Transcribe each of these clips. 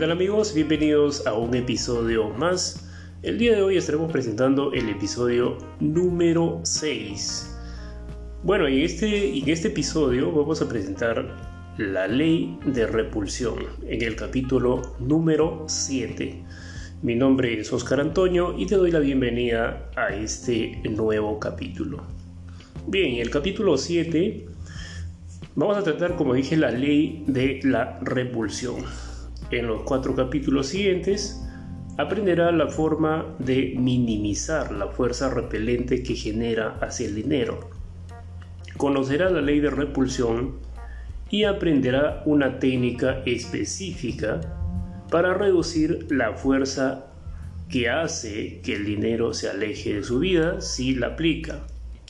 tal amigos? Bienvenidos a un episodio más. El día de hoy estaremos presentando el episodio número 6. Bueno, en este, en este episodio vamos a presentar la ley de repulsión en el capítulo número 7. Mi nombre es Oscar Antonio y te doy la bienvenida a este nuevo capítulo. Bien, en el capítulo 7 vamos a tratar, como dije, la ley de la repulsión. En los cuatro capítulos siguientes aprenderá la forma de minimizar la fuerza repelente que genera hacia el dinero. Conocerá la ley de repulsión y aprenderá una técnica específica para reducir la fuerza que hace que el dinero se aleje de su vida si la aplica.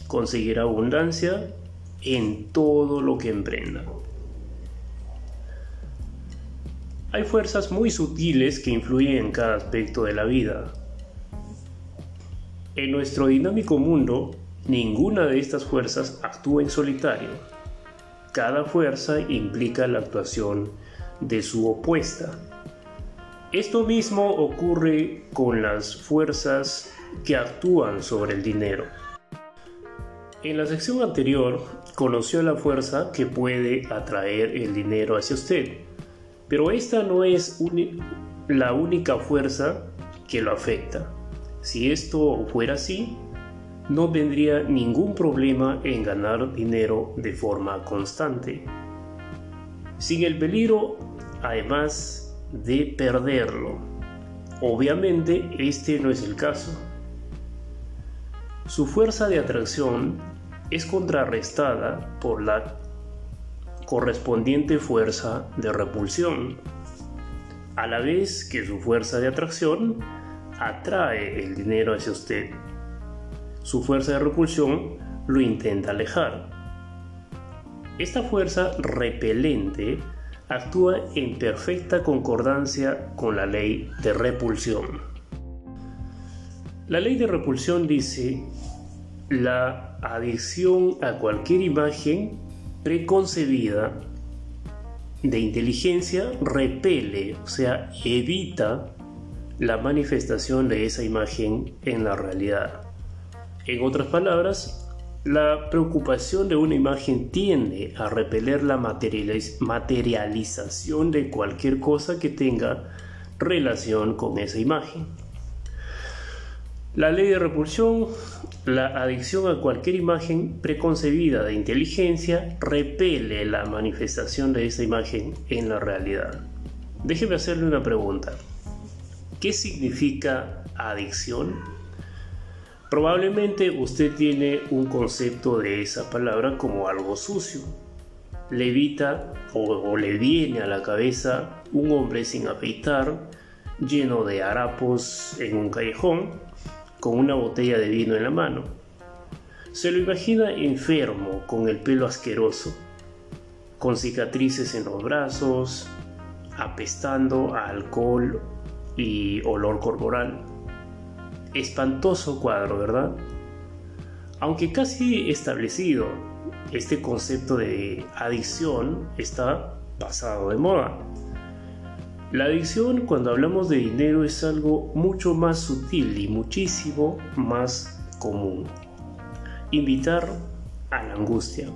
Conseguirá abundancia en todo lo que emprenda. Hay fuerzas muy sutiles que influyen en cada aspecto de la vida. En nuestro dinámico mundo, ninguna de estas fuerzas actúa en solitario. Cada fuerza implica la actuación de su opuesta. Esto mismo ocurre con las fuerzas que actúan sobre el dinero. En la sección anterior conoció la fuerza que puede atraer el dinero hacia usted, pero esta no es la única fuerza que lo afecta. Si esto fuera así, no tendría ningún problema en ganar dinero de forma constante, sin el peligro además de perderlo. Obviamente este no es el caso. Su fuerza de atracción es contrarrestada por la correspondiente fuerza de repulsión, a la vez que su fuerza de atracción atrae el dinero hacia usted. Su fuerza de repulsión lo intenta alejar. Esta fuerza repelente actúa en perfecta concordancia con la ley de repulsión. La ley de repulsión dice la adicción a cualquier imagen preconcebida de inteligencia repele, o sea, evita la manifestación de esa imagen en la realidad. En otras palabras, la preocupación de una imagen tiende a repeler la materialización de cualquier cosa que tenga relación con esa imagen. La ley de repulsión, la adicción a cualquier imagen preconcebida de inteligencia repele la manifestación de esa imagen en la realidad. Déjeme hacerle una pregunta. ¿Qué significa adicción? Probablemente usted tiene un concepto de esa palabra como algo sucio. Le evita o, le viene a la cabeza un hombre sin afeitar, lleno de harapos en un callejón, con una botella de vino en la mano. Se lo imagina enfermo, con el pelo asqueroso, con cicatrices en los brazos, apestando a alcohol y olor corporal espantoso cuadro, ¿verdad? Aunque casi establecido, este concepto de adicción está pasado de moda. La adicción cuando hablamos de dinero es algo mucho más sutil y muchísimo más común. Invitar a la angustia.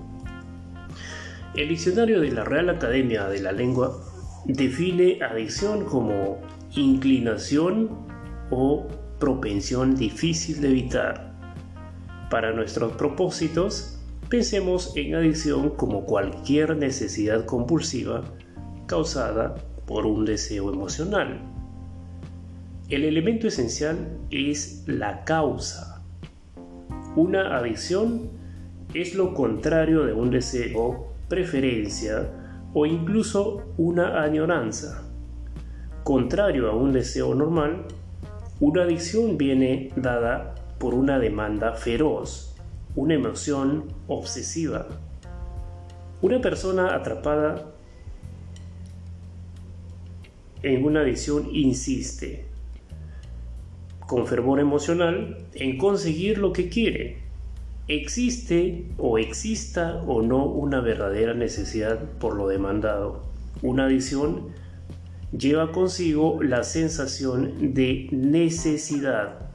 El diccionario de la Real Academia de la Lengua define adicción como inclinación o propensión difícil de evitar. Para nuestros propósitos, pensemos en adicción como cualquier necesidad compulsiva causada por un deseo emocional. El elemento esencial es la causa. Una adicción es lo contrario de un deseo, preferencia o incluso una añoranza. Contrario a un deseo normal, una adicción viene dada por una demanda feroz, una emoción obsesiva. Una persona atrapada en una adicción insiste con fervor emocional en conseguir lo que quiere. Existe o exista o no una verdadera necesidad por lo demandado. Una adicción lleva consigo la sensación de necesidad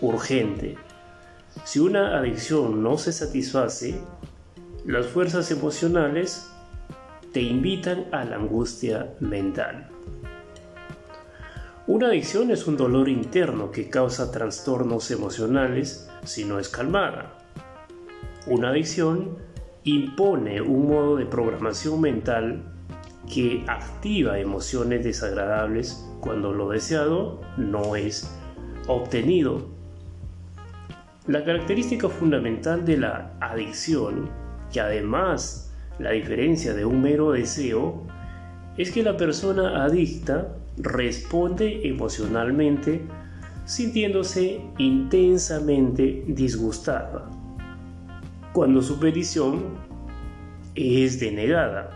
urgente. Si una adicción no se satisface, las fuerzas emocionales te invitan a la angustia mental. Una adicción es un dolor interno que causa trastornos emocionales si no es calmada. Una adicción impone un modo de programación mental que activa emociones desagradables cuando lo deseado no es obtenido. La característica fundamental de la adicción, que además la diferencia de un mero deseo, es que la persona adicta responde emocionalmente sintiéndose intensamente disgustada cuando su petición es denegada.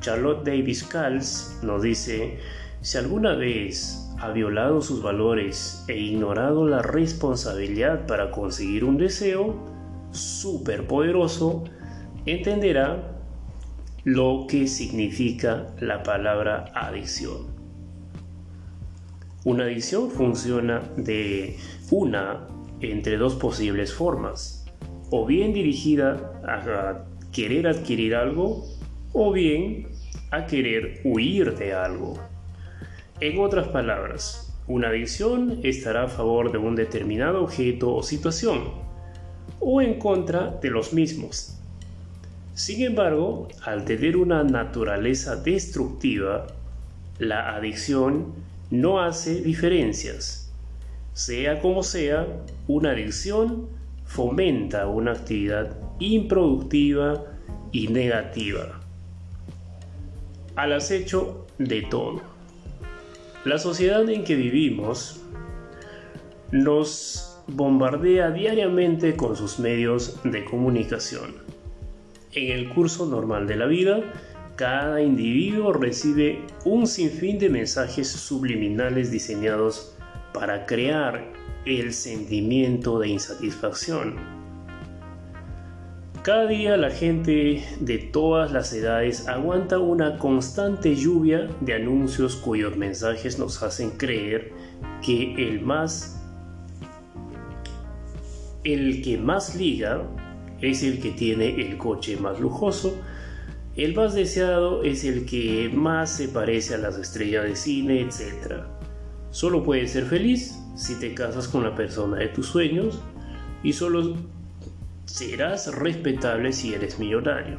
Charlotte Davis Cals nos dice, si alguna vez ha violado sus valores e ignorado la responsabilidad para conseguir un deseo superpoderoso, entenderá lo que significa la palabra adicción. Una adicción funciona de una entre dos posibles formas, o bien dirigida a querer adquirir algo, o bien a querer huir de algo. En otras palabras, una adicción estará a favor de un determinado objeto o situación, o en contra de los mismos, sin embargo, al tener una naturaleza destructiva, la adicción no hace diferencias. Sea como sea, una adicción fomenta una actividad improductiva y negativa. Al acecho de todo. La sociedad en que vivimos nos bombardea diariamente con sus medios de comunicación en el curso normal de la vida, cada individuo recibe un sinfín de mensajes subliminales diseñados para crear el sentimiento de insatisfacción. Cada día la gente de todas las edades aguanta una constante lluvia de anuncios cuyos mensajes nos hacen creer que el más el que más liga es el que tiene el coche más lujoso, el más deseado es el que más se parece a las estrellas de cine, etc. Solo puedes ser feliz si te casas con la persona de tus sueños y solo serás respetable si eres millonario.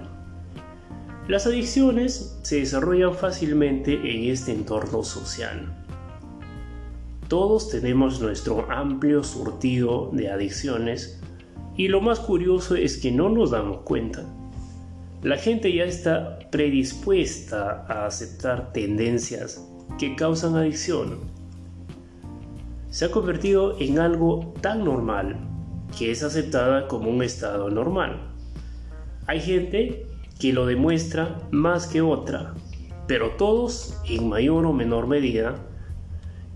Las adicciones se desarrollan fácilmente en este entorno social. Todos tenemos nuestro amplio surtido de adicciones y lo más curioso es que no nos damos cuenta. La gente ya está predispuesta a aceptar tendencias que causan adicción. Se ha convertido en algo tan normal que es aceptada como un estado normal. Hay gente que lo demuestra más que otra, pero todos, en mayor o menor medida,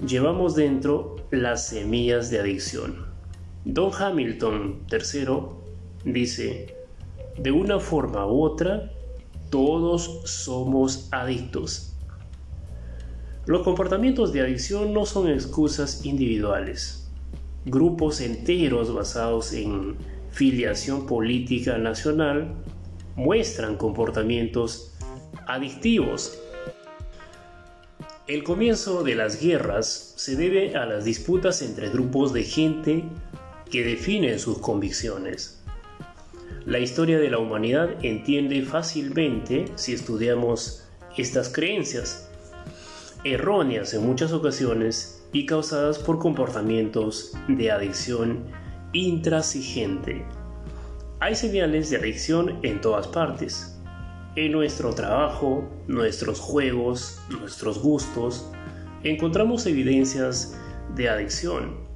llevamos dentro las semillas de adicción. Don Hamilton III dice, de una forma u otra, todos somos adictos. Los comportamientos de adicción no son excusas individuales. Grupos enteros basados en filiación política nacional muestran comportamientos adictivos. El comienzo de las guerras se debe a las disputas entre grupos de gente que definen sus convicciones. La historia de la humanidad entiende fácilmente si estudiamos estas creencias, erróneas en muchas ocasiones y causadas por comportamientos de adicción intrasigente. Hay señales de adicción en todas partes, en nuestro trabajo, nuestros juegos, nuestros gustos, encontramos evidencias de adicción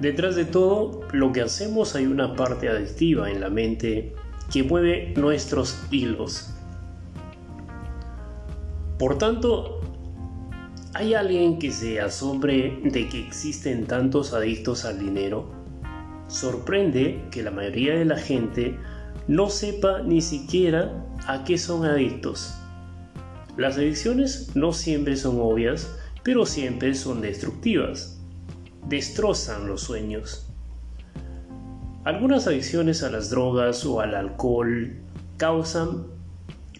Detrás de todo lo que hacemos hay una parte adictiva en la mente que mueve nuestros hilos. Por tanto, ¿hay alguien que se asombre de que existen tantos adictos al dinero? Sorprende que la mayoría de la gente no sepa ni siquiera a qué son adictos. Las adicciones no siempre son obvias, pero siempre son destructivas. Destrozan los sueños. Algunas adicciones a las drogas o al alcohol causan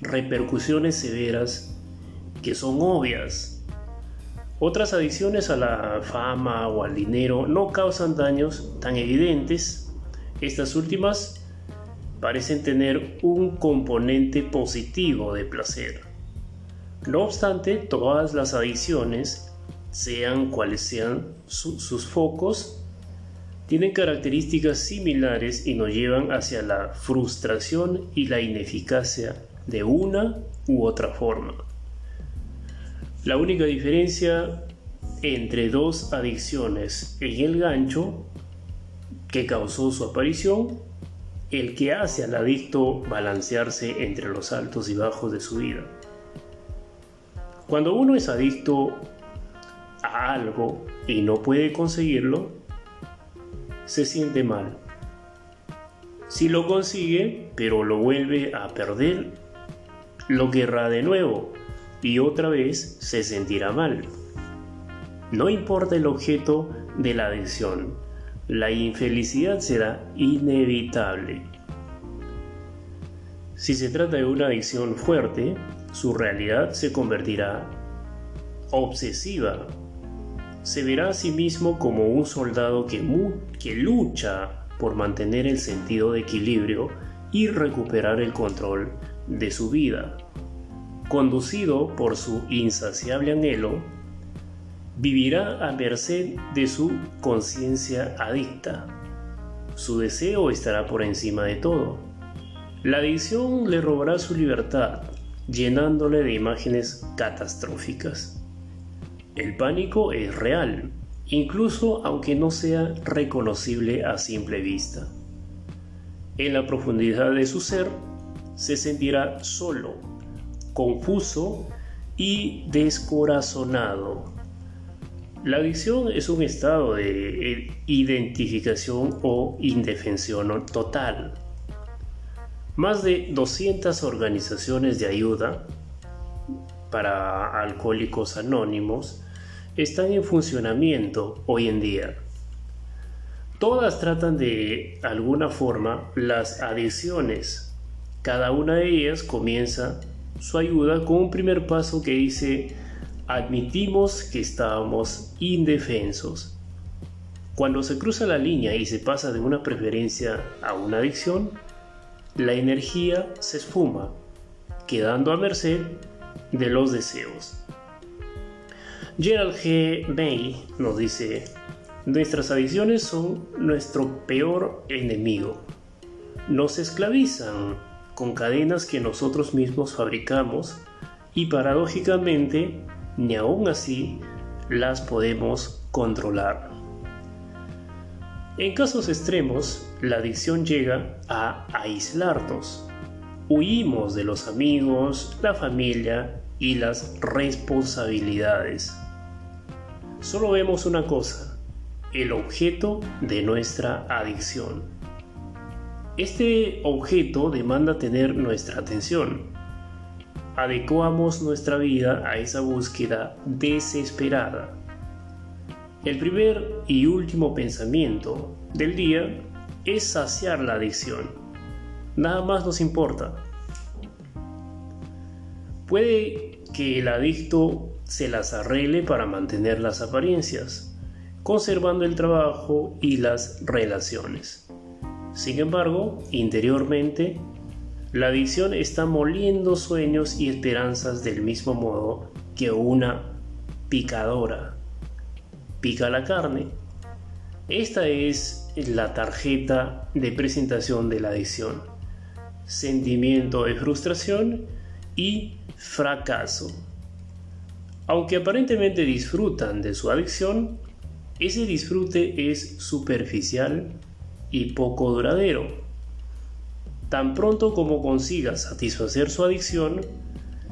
repercusiones severas que son obvias. Otras adicciones a la fama o al dinero no causan daños tan evidentes. Estas últimas parecen tener un componente positivo de placer. No obstante, todas las adicciones, sean cuales sean sus focos, tienen características similares y nos llevan hacia la frustración y la ineficacia de una u otra forma. La única diferencia entre dos adicciones en el gancho que causó su aparición, el que hace al adicto balancearse entre los altos y bajos de su vida. Cuando uno es adicto algo y no puede conseguirlo, se siente mal. Si lo consigue, pero lo vuelve a perder, lo querrá de nuevo y otra vez se sentirá mal. No importa el objeto de la adicción, la infelicidad será inevitable. Si se trata de una adicción fuerte, su realidad se convertirá obsesiva. Se verá a sí mismo como un soldado que, lucha por mantener el sentido de equilibrio y recuperar el control de su vida. Conducido por su insaciable anhelo, vivirá a merced de su conciencia adicta. Su deseo estará por encima de todo. La adicción le robará su libertad, llenándole de imágenes catastróficas. El pánico es real, incluso aunque no sea reconocible a simple vista. En la profundidad de su ser, se sentirá solo, confuso y descorazonado. La adicción es un estado de identificación o indefensión total. Más de 200 organizaciones de ayuda para alcohólicos anónimos están en funcionamiento hoy en día. Todas tratan de alguna forma las adicciones cada una de ellas comienza su ayuda con un primer paso que dice, admitimos que estábamos indefensos. Cuando se cruza la línea y se pasa de una preferencia a una adicción, la energía se esfuma, quedando a merced de los deseos. Gerald G. May nos dice, nuestras adicciones son nuestro peor enemigo. Nos esclavizan, con cadenas que nosotros mismos fabricamos y paradójicamente ni aún así las podemos controlar. En casos extremos, la adicción llega a aislarnos. Huimos de los amigos, la familia y las responsabilidades. Solo vemos una cosa, el objeto de nuestra adicción. Este objeto demanda tener nuestra atención. Adecuamos nuestra vida a esa búsqueda desesperada. El primer y último pensamiento del día es saciar la adicción. Nada más nos importa. Puede que el adicto se las arregle para mantener las apariencias, conservando el trabajo y las relaciones. Sin embargo, interiormente, la adicción está moliendo sueños y esperanzas del mismo modo que una picadora pica la carne. Esta es la tarjeta de presentación de la adicción. Sentimiento de frustración y fracaso. Aunque aparentemente disfrutan de su adicción, ese disfrute es superficial y poco duradero. Tan pronto como consiga satisfacer su adicción,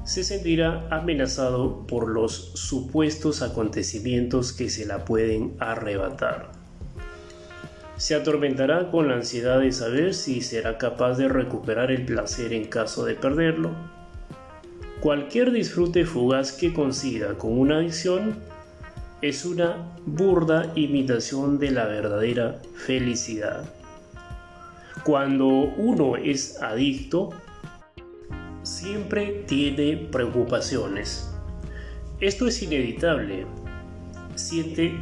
se sentirá amenazado por los supuestos acontecimientos que se la pueden arrebatar. Se atormentará con la ansiedad de saber si será capaz de recuperar el placer en caso de perderlo. Cualquier disfrute fugaz que consiga con una adicción es una burda imitación de la verdadera felicidad. Cuando uno es adicto, siempre tiene preocupaciones. Esto es inevitable. Siente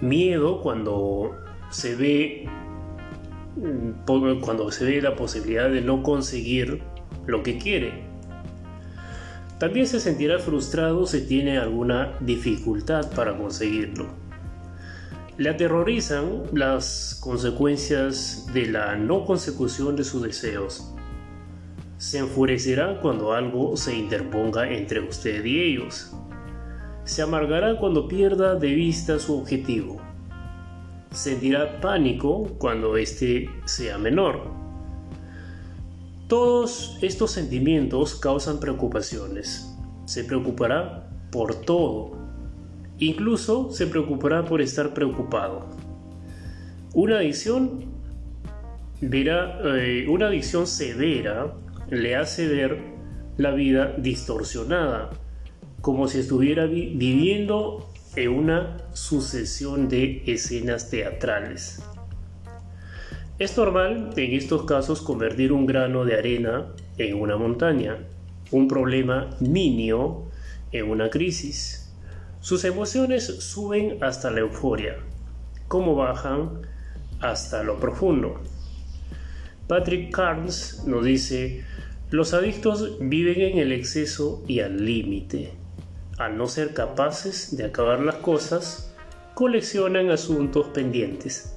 miedo cuando se ve mm, cuando se ve la posibilidad de no conseguir lo que quiere. También se sentirá frustrado si tiene alguna dificultad para conseguirlo. Le aterrorizan las consecuencias de la no consecución de sus deseos. Se enfurecerá cuando algo se interponga entre usted y ellos. Se amargará cuando pierda de vista su objetivo. Sentirá pánico cuando éste sea menor todos estos sentimientos causan preocupaciones. Se preocupará por todo. Incluso se preocupará por estar preocupado. Una adicción verá, eh, una adicción severa le hace ver la vida distorsionada, como si estuviera viviendo en una sucesión de escenas teatrales. Es normal en estos casos convertir un grano de arena en una montaña, un problema niño en una crisis. Sus emociones suben hasta la euforia, como bajan hasta lo profundo. Patrick Carnes nos dice, los adictos viven en el exceso y al límite. Al no ser capaces de acabar las cosas, coleccionan asuntos pendientes.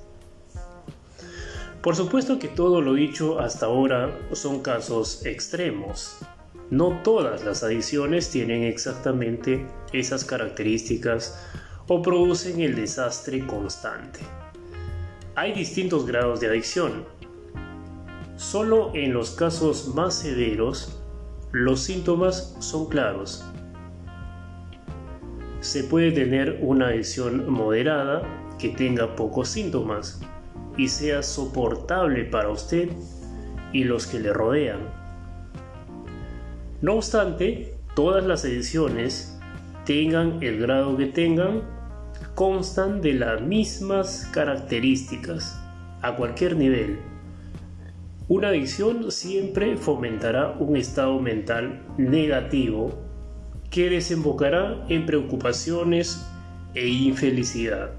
Por supuesto que todo lo dicho hasta ahora son casos extremos. No todas las adicciones tienen exactamente esas características o producen el desastre constante. Hay distintos grados de adicción. Solo en los casos más severos, los síntomas son claros. Se puede tener una adicción moderada que tenga pocos síntomas, y sea soportable para usted y los que le rodean. No obstante, todas las ediciones, tengan el grado que tengan, constan de las mismas características a cualquier nivel. Una adicción siempre fomentará un estado mental negativo que desembocará en preocupaciones e infelicidad.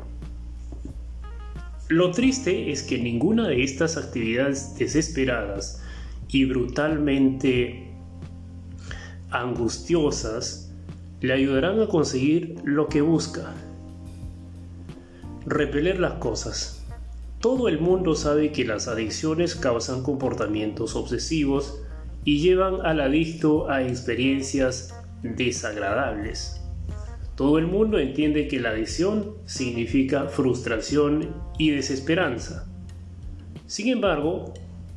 Lo triste es que ninguna de estas actividades desesperadas y brutalmente angustiosas le ayudarán a conseguir lo que busca. Repeler las cosas. Todo el mundo sabe que las adicciones causan comportamientos obsesivos y llevan al adicto a experiencias desagradables. Todo el mundo entiende que la adicción significa frustración y desesperanza. Sin embargo,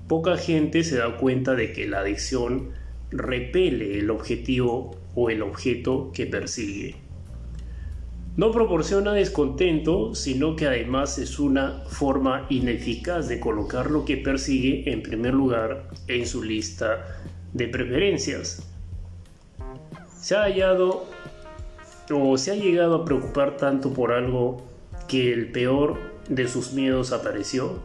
poca gente se da cuenta de que la adicción repele el objetivo o el objeto que persigue. No proporciona descontento, sino que además es una forma ineficaz de colocar lo que persigue en primer lugar en su lista de preferencias. Se ha hallado o se ha llegado a preocupar tanto por algo que el peor de sus miedos apareció?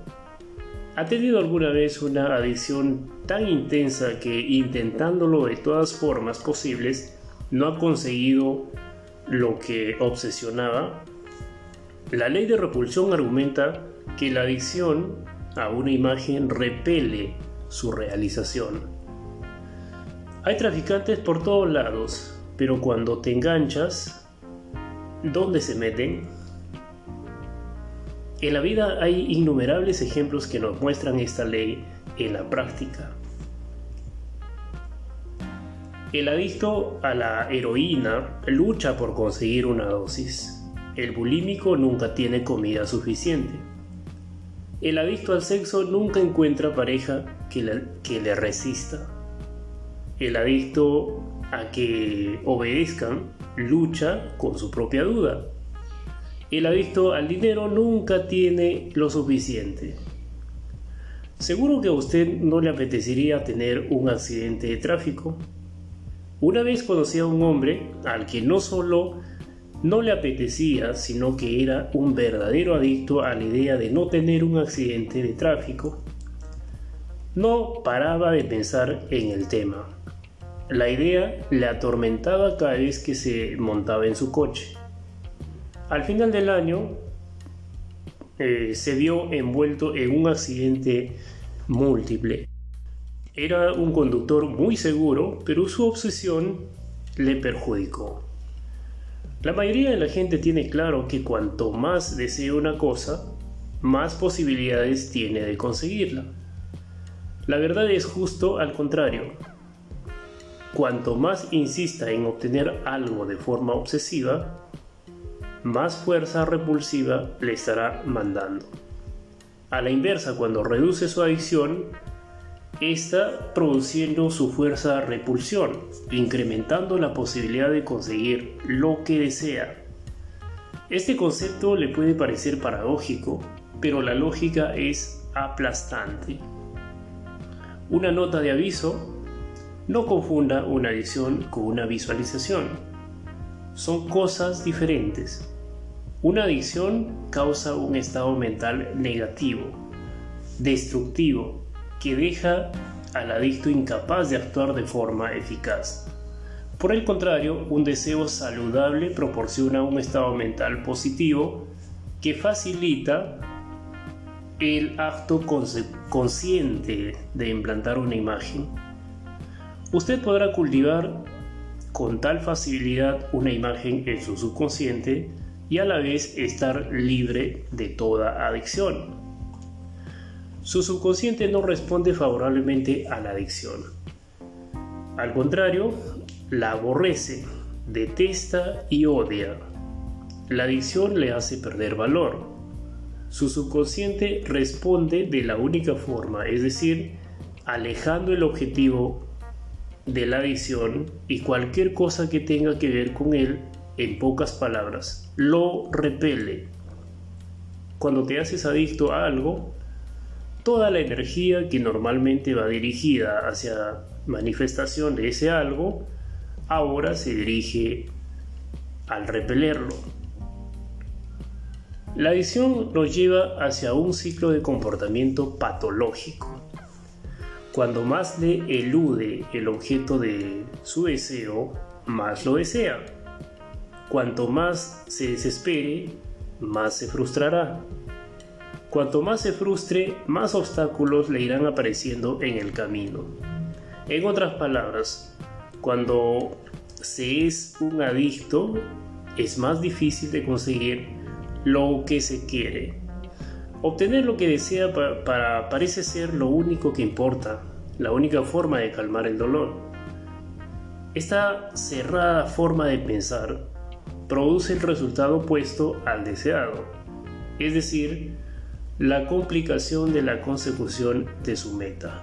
¿Ha tenido alguna vez una adicción tan intensa que intentándolo de todas formas posibles no ha conseguido lo que obsesionaba? La ley de repulsión argumenta que la adicción a una imagen repele su realización. Hay traficantes por todos lados, pero cuando te enganchas, ¿dónde se meten? En la vida hay innumerables ejemplos que nos muestran esta ley en la práctica. El adicto a la heroína lucha por conseguir una dosis. El bulímico nunca tiene comida suficiente. El adicto al sexo nunca encuentra pareja que, le resista. El adicto a que obedezcan, lucha con su propia duda. El adicto al dinero nunca tiene lo suficiente. Seguro que a usted no le apetecería tener un accidente de tráfico. Una vez conocí a un hombre al que no solo no le apetecía, sino que era un verdadero adicto a la idea de no tener un accidente de tráfico. No paraba de pensar en el tema. La idea le atormentaba cada vez que se montaba en su coche. Al final del año eh, se vio envuelto en un accidente múltiple. Era un conductor muy seguro, pero su obsesión le perjudicó. La mayoría de la gente tiene claro que cuanto más desea una cosa, más posibilidades tiene de conseguirla. La verdad es justo al contrario. Cuanto más insista en obtener algo de forma obsesiva, más fuerza repulsiva le estará mandando. A la inversa, cuando reduce su adicción, está produciendo su fuerza repulsión, incrementando la posibilidad de conseguir lo que desea. Este concepto le puede parecer paradójico, pero la lógica es aplastante. Una nota de aviso, no confunda una adicción con una visualización. Son cosas diferentes. Una adicción causa un estado mental negativo, destructivo, que deja al adicto incapaz de actuar de forma eficaz. Por el contrario, un deseo saludable proporciona un estado mental positivo que facilita el acto consciente de implantar una imagen. Usted podrá cultivar con tal facilidad una imagen en su subconsciente y a la vez estar libre de toda adicción. Su subconsciente no responde favorablemente a la adicción. Al contrario, la aborrece, detesta y odia. La adicción le hace perder valor. Su subconsciente responde de la única forma, es decir, alejando el objetivo de la adicción y cualquier cosa que tenga que ver con él, en pocas palabras, lo repele. Cuando te haces adicto a algo, toda la energía que normalmente va dirigida hacia manifestación de ese algo, ahora se dirige al repelerlo. La adicción nos lleva hacia un ciclo de comportamiento patológico. Cuando más le elude el objeto de su deseo, más lo desea. Cuanto más se desespere, más se frustrará. Cuanto más se frustre, más obstáculos le irán apareciendo en el camino. En otras palabras, cuando se es un adicto, es más difícil de conseguir lo que se quiere. Obtener lo que desea parece ser lo único que importa, la única forma de calmar el dolor. Esta cerrada forma de pensar produce el resultado opuesto al deseado, es decir, la complicación de la consecución de su meta.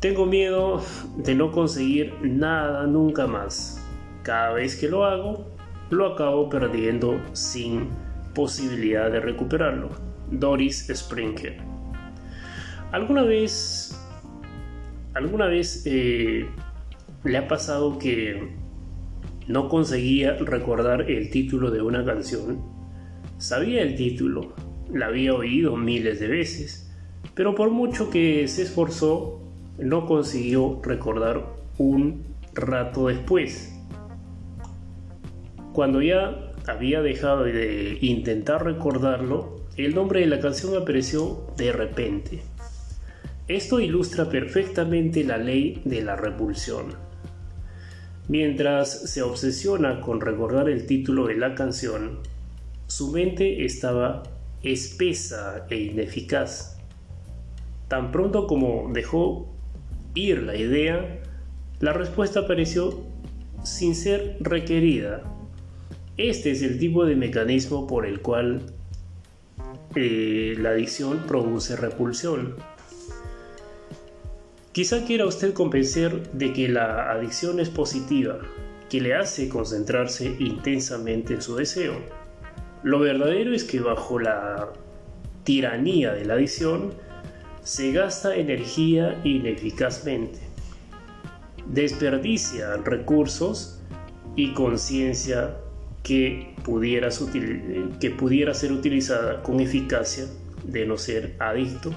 Tengo miedo de no conseguir nada nunca más. Cada vez que lo hago, lo acabo perdiendo sin posibilidad de recuperarlo. Doris Springer. ¿Alguna vez, alguna vez eh, le ha pasado que no conseguía recordar el título de una canción? Sabía el título, la había oído miles de veces, pero por mucho que se esforzó, no consiguió recordar un rato después. Cuando ya había dejado de intentar recordarlo, el nombre de la canción apareció de repente. Esto ilustra perfectamente la ley de la repulsión. Mientras se obsesiona con recordar el título de la canción, su mente estaba espesa e ineficaz. Tan pronto como dejó ir la idea, la respuesta apareció sin ser requerida. Este es el tipo de mecanismo por el cual eh, la adicción produce repulsión. Quizá quiera usted convencer de que la adicción es positiva, que le hace concentrarse intensamente en su deseo lo verdadero es que bajo la tiranía de la adicción se gasta energía ineficazmente. desperdicia recursos y conciencia que, pudiera ser utilizada con eficacia de no ser adicto.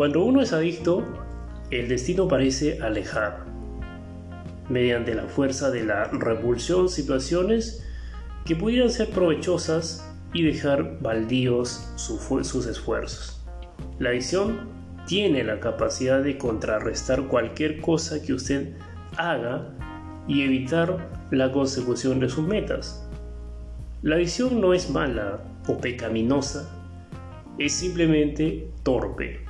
Cuando uno es adicto, el destino parece alejar, mediante la fuerza de la repulsión, situaciones que pudieran ser provechosas y dejar baldíos sus esfuerzos. La adicción tiene la capacidad de contrarrestar cualquier cosa que usted haga y evitar la consecución de sus metas. La adicción no es mala o pecaminosa, es simplemente torpe.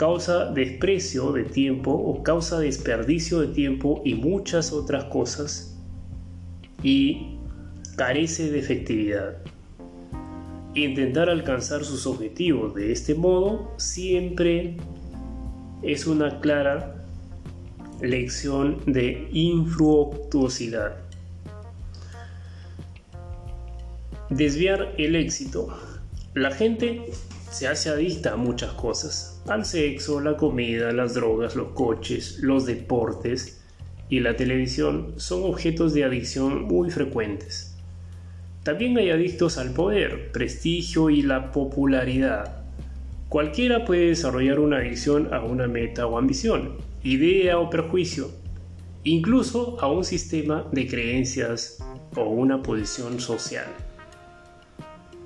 Causa desprecio de tiempo o causa desperdicio de tiempo y muchas otras cosas y carece de efectividad. Intentar alcanzar sus objetivos de este modo siempre es una clara lección de infructuosidad. Desviar el éxito. La gente se hace adicta a muchas cosas, al sexo, la comida, las drogas, los coches, los deportes y la televisión son objetos de adicción muy frecuentes. También hay adictos al poder, prestigio y la popularidad. Cualquiera puede desarrollar una adicción a una meta o ambición, idea o prejuicio, incluso a un sistema de creencias o una posición social.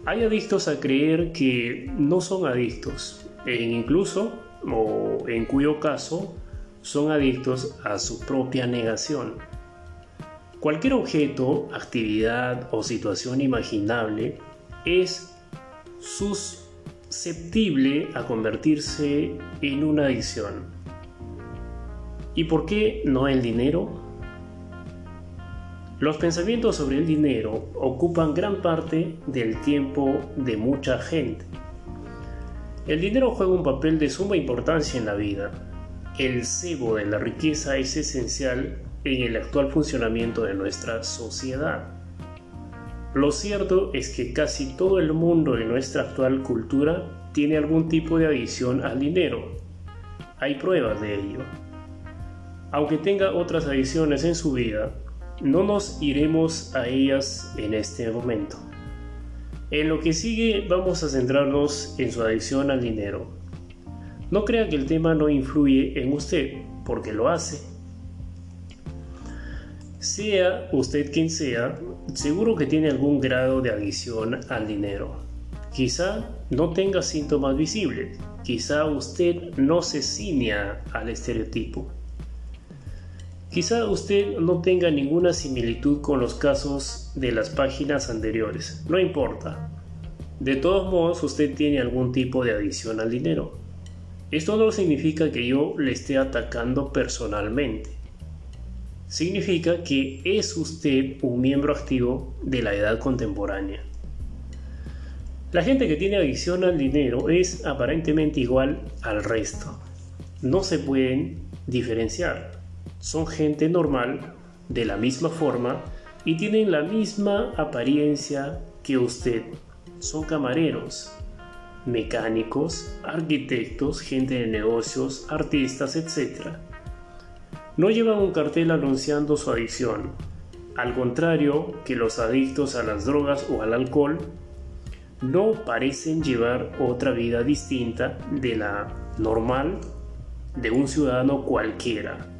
Hay adictos a creer que no son adictos, e incluso, o en cuyo caso, son adictos a su propia negación. Cualquier objeto, actividad o situación imaginable es susceptible a convertirse en una adicción. ¿Y por qué no el dinero? Los pensamientos sobre el dinero ocupan gran parte del tiempo de mucha gente. El dinero juega un papel de suma importancia en la vida. El cebo de la riqueza es esencial en el actual funcionamiento de nuestra sociedad. Lo cierto es que casi todo el mundo de nuestra actual cultura tiene algún tipo de adicción al dinero. Hay pruebas de ello. Aunque tenga otras adicciones en su vida, no nos iremos a ellas en este momento. En lo que sigue vamos a centrarnos en su adicción al dinero. No crea que el tema no influye en usted, porque lo hace. Sea usted quien sea, seguro que tiene algún grado de adicción al dinero. Quizá no tenga síntomas visibles, quizá usted no se ciña al estereotipo. Quizá usted no tenga ninguna similitud con los casos de las páginas anteriores, no importa. De todos modos, usted tiene algún tipo de adicción al dinero. Esto no significa que yo le esté atacando personalmente. Significa que es usted un miembro activo de la edad contemporánea. La gente que tiene adicción al dinero es aparentemente igual al resto. No se pueden diferenciar son gente normal, de la misma forma y tienen la misma apariencia que usted. Son camareros, mecánicos, arquitectos, gente de negocios, artistas, etc. No llevan un cartel anunciando su adicción. Al contrario que los adictos a las drogas o al alcohol, no parecen llevar otra vida distinta de la normal de un ciudadano cualquiera.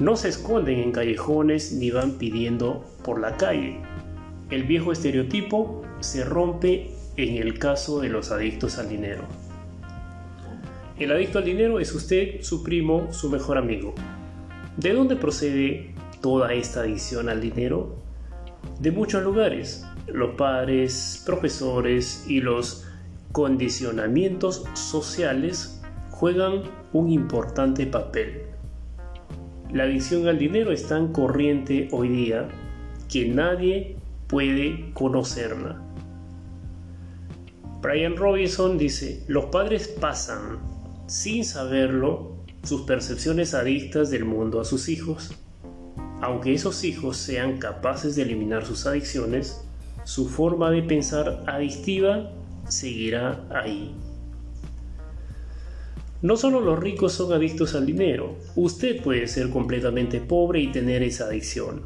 No se esconden en callejones ni van pidiendo por la calle. El viejo estereotipo se rompe en el caso de los adictos al dinero. El adicto al dinero es usted, su primo, su mejor amigo. ¿De dónde procede toda esta adicción al dinero? De muchos lugares. Los padres, profesores y los condicionamientos sociales juegan un importante papel. La adicción al dinero es tan corriente hoy día que nadie puede conocerla. Brian Robinson dice, los padres pasan, sin saberlo, sus percepciones adictas del mundo a sus hijos. Aunque esos hijos sean capaces de eliminar sus adicciones, su forma de pensar adictiva seguirá ahí. No solo los ricos son adictos al dinero, usted puede ser completamente pobre y tener esa adicción.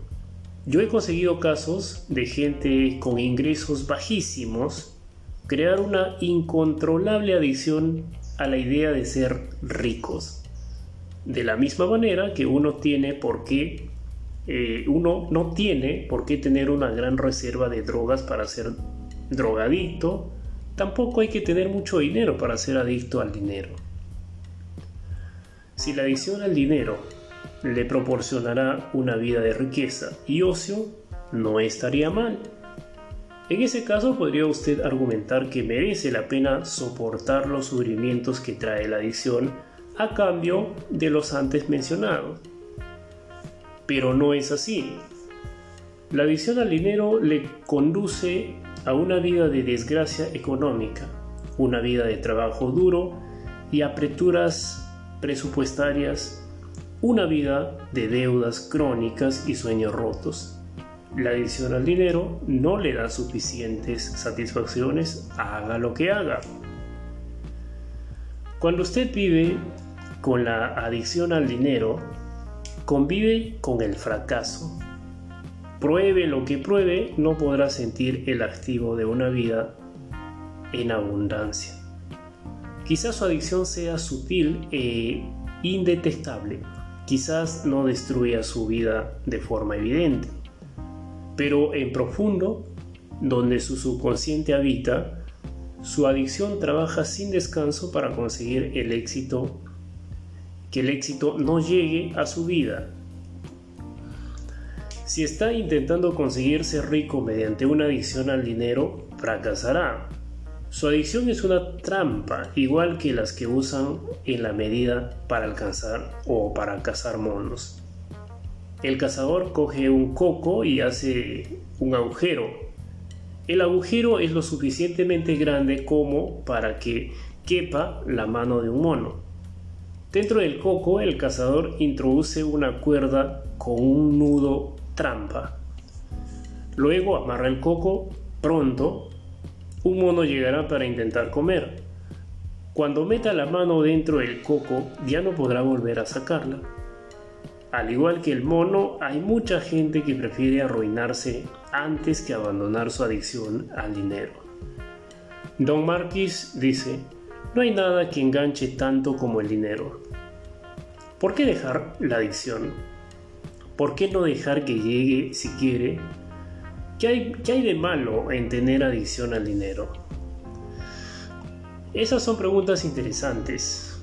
Yo he conseguido casos de gente con ingresos bajísimos crear una incontrolable adicción a la idea de ser ricos. De la misma manera que uno tiene por qué, eh, uno no tiene por qué tener una gran reserva de drogas para ser drogadicto, tampoco hay que tener mucho dinero para ser adicto al dinero. Si la adicción al dinero le proporcionará una vida de riqueza y ocio, no estaría mal. En ese caso podría usted argumentar que merece la pena soportar los sufrimientos que trae la adicción a cambio de los antes mencionados. Pero no es así. La adicción al dinero le conduce a una vida de desgracia económica, una vida de trabajo duro y apreturas presupuestarias, una vida de deudas crónicas y sueños rotos. La adicción al dinero no le da suficientes satisfacciones, haga lo que haga. Cuando usted vive con la adicción al dinero, convive con el fracaso. Pruebe lo que pruebe, no podrá sentir el activo de una vida en abundancia. Quizás su adicción sea sutil e indetectable, quizás no destruya su vida de forma evidente, pero en profundo, donde su subconsciente habita, su adicción trabaja sin descanso para conseguir el éxito, que el éxito no llegue a su vida. Si está intentando conseguir ser rico mediante una adicción al dinero, fracasará, su adicción es una trampa, igual que las que usan en la medida para alcanzar o para cazar monos. El cazador coge un coco y hace un agujero. El agujero es lo suficientemente grande como para que quepa la mano de un mono. Dentro del coco el cazador introduce una cuerda con un nudo trampa. Luego amarra el coco pronto un mono llegará para intentar comer. Cuando meta la mano dentro del coco ya no podrá volver a sacarla. Al igual que el mono, hay mucha gente que prefiere arruinarse antes que abandonar su adicción al dinero. Don Marquis dice, no hay nada que enganche tanto como el dinero. ¿Por qué dejar la adicción? ¿Por qué no dejar que llegue si quiere ¿Qué hay, de malo en tener adicción al dinero? Esas son preguntas interesantes.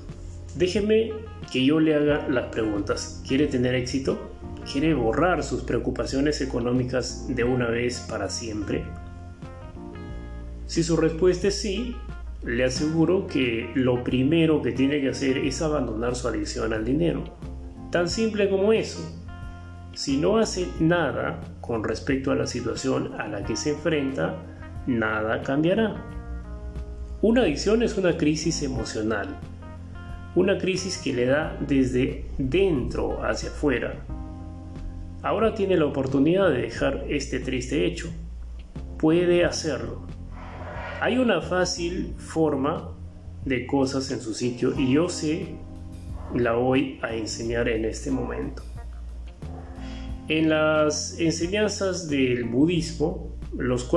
Déjeme que yo le haga las preguntas. ¿Quiere tener éxito? ¿Quiere borrar sus preocupaciones económicas de una vez para siempre? Si su respuesta es sí, le aseguro que lo primero que tiene que hacer es abandonar su adicción al dinero. Tan simple como eso. Si no hace nada con respecto a la situación a la que se enfrenta, nada cambiará. Una adicción es una crisis emocional, una crisis que le da desde dentro hacia afuera. Ahora tiene la oportunidad de dejar este triste hecho. Puede hacerlo. Hay una fácil forma de cosas en su sitio y yo sé, la voy a enseñar en este momento. En las enseñanzas del budismo, las,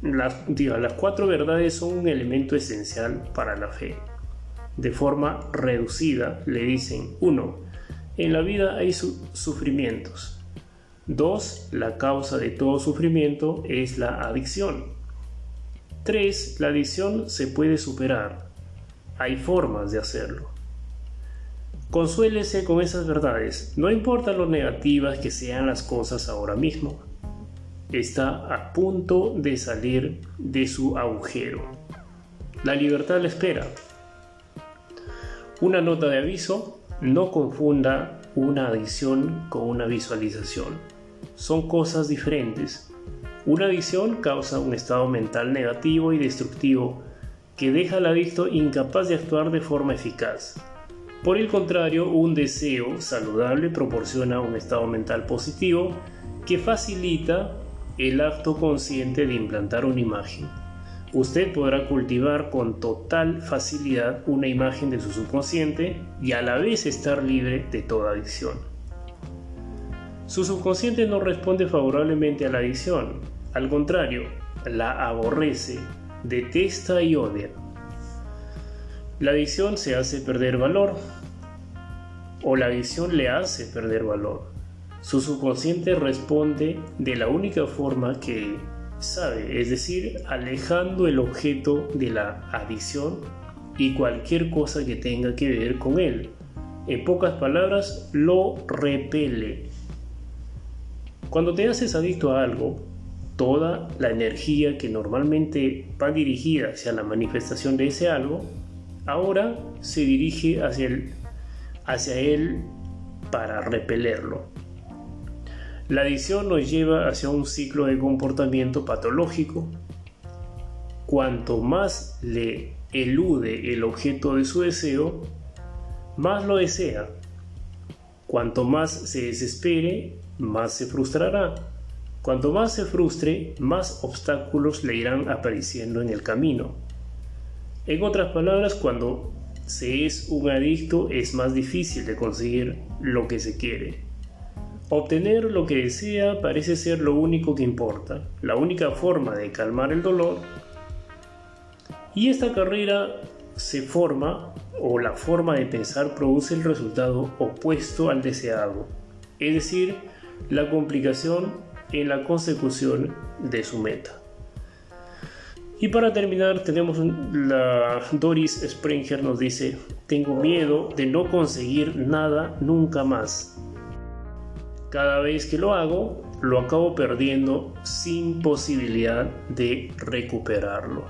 las cuatro verdades son un elemento esencial para la fe. De forma reducida, le dicen 1. En la vida hay sufrimientos. 2. La causa de todo sufrimiento es la adicción. 3. La adicción se puede superar. Hay formas de hacerlo. Consuélese con esas verdades, no importa lo negativas que sean las cosas ahora mismo. Está a punto de salir de su agujero. La libertad le espera. Una nota de aviso, no confunda una adicción con una visualización. Son cosas diferentes. Una adicción causa un estado mental negativo y destructivo que deja al adicto incapaz de actuar de forma eficaz. Por el contrario, un deseo saludable proporciona un estado mental positivo que facilita el acto consciente de implantar una imagen, usted podrá cultivar con total facilidad una imagen de su subconsciente y a la vez estar libre de toda adicción. Su subconsciente no responde favorablemente a la adicción, al contrario, la aborrece, detesta y odia. La adicción se hace perder valor o la adicción le hace perder valor. Su subconsciente responde de la única forma que sabe, es decir, alejando el objeto de la adicción y cualquier cosa que tenga que ver con él. En pocas palabras, lo repele. Cuando te haces adicto a algo, toda la energía que normalmente va dirigida hacia la manifestación de ese algo, ahora se dirige hacia, hacia él para repelerlo. La adicción nos lleva hacia un ciclo de comportamiento patológico. Cuanto más le elude el objeto de su deseo, más lo desea. Cuanto más se desespere, más se frustrará. Cuanto más se frustre, más obstáculos le irán apareciendo en el camino. En otras palabras, cuando se es un adicto es más difícil de conseguir lo que se quiere. Obtener lo que desea parece ser lo único que importa, la única forma de calmar el dolor. Y esta carrera se forma o la forma de pensar produce el resultado opuesto al deseado, es decir, la complicación en la consecución de su meta. Y para terminar tenemos la Doris Springer nos dice, tengo miedo de no conseguir nada nunca más. Cada vez que lo hago, lo acabo perdiendo sin posibilidad de recuperarlo.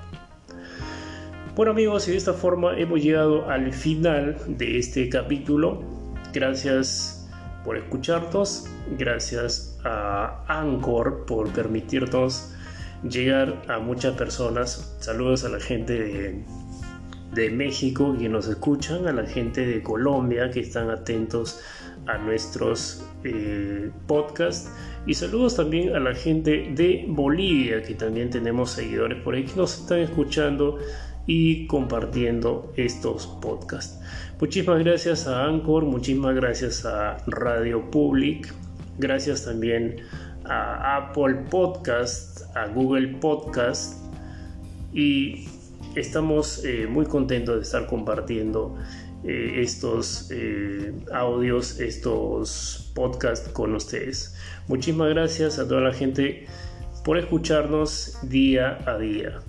Bueno amigos, y de esta forma hemos llegado al final de este capítulo. Gracias por escucharnos, gracias a Anchor por permitirnos llegar a muchas personas. Saludos a la gente de, de México que nos escuchan, a la gente de Colombia que están atentos a nuestros eh, podcasts y saludos también a la gente de Bolivia que también tenemos seguidores por ahí que nos están escuchando y compartiendo estos podcasts. Muchísimas gracias a Anchor, muchísimas gracias a Radio Public, gracias también a Apple Podcast, a Google Podcast y estamos eh, muy contentos de estar compartiendo eh, estos eh, audios, estos podcasts con ustedes. Muchísimas gracias a toda la gente por escucharnos día a día.